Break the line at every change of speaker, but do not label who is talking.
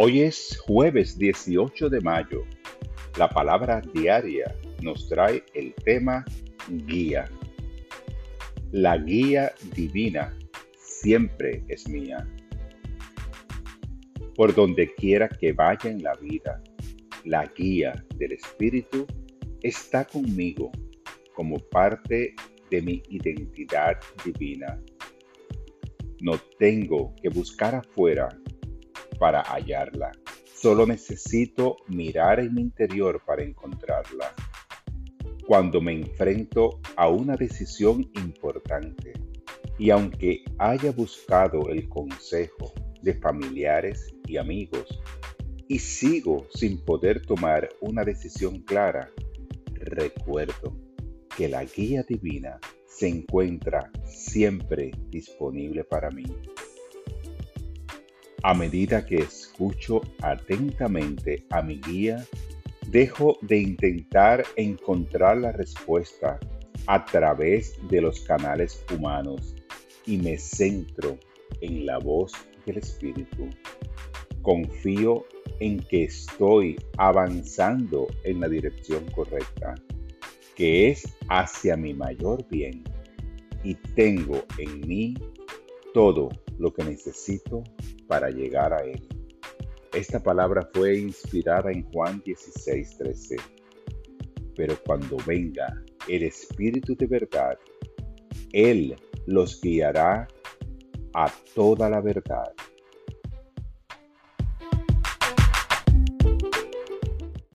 Hoy es jueves 18 de mayo. La palabra diaria nos trae el tema guía. La guía divina siempre es mía. Por donde quiera que vaya en la vida, la guía del Espíritu está conmigo como parte de mi identidad divina. No tengo que buscar afuera para hallarla. Solo necesito mirar en mi interior para encontrarla. Cuando me enfrento a una decisión importante y aunque haya buscado el consejo de familiares y amigos y sigo sin poder tomar una decisión clara, recuerdo que la guía divina se encuentra siempre disponible para mí. A medida que escucho atentamente a mi guía, dejo de intentar encontrar la respuesta a través de los canales humanos y me centro en la voz del Espíritu. Confío en que estoy avanzando en la dirección correcta, que es hacia mi mayor bien, y tengo en mí todo lo que necesito para llegar a Él. Esta palabra fue inspirada en Juan 16:13. Pero cuando venga el Espíritu de verdad, Él los guiará a toda la verdad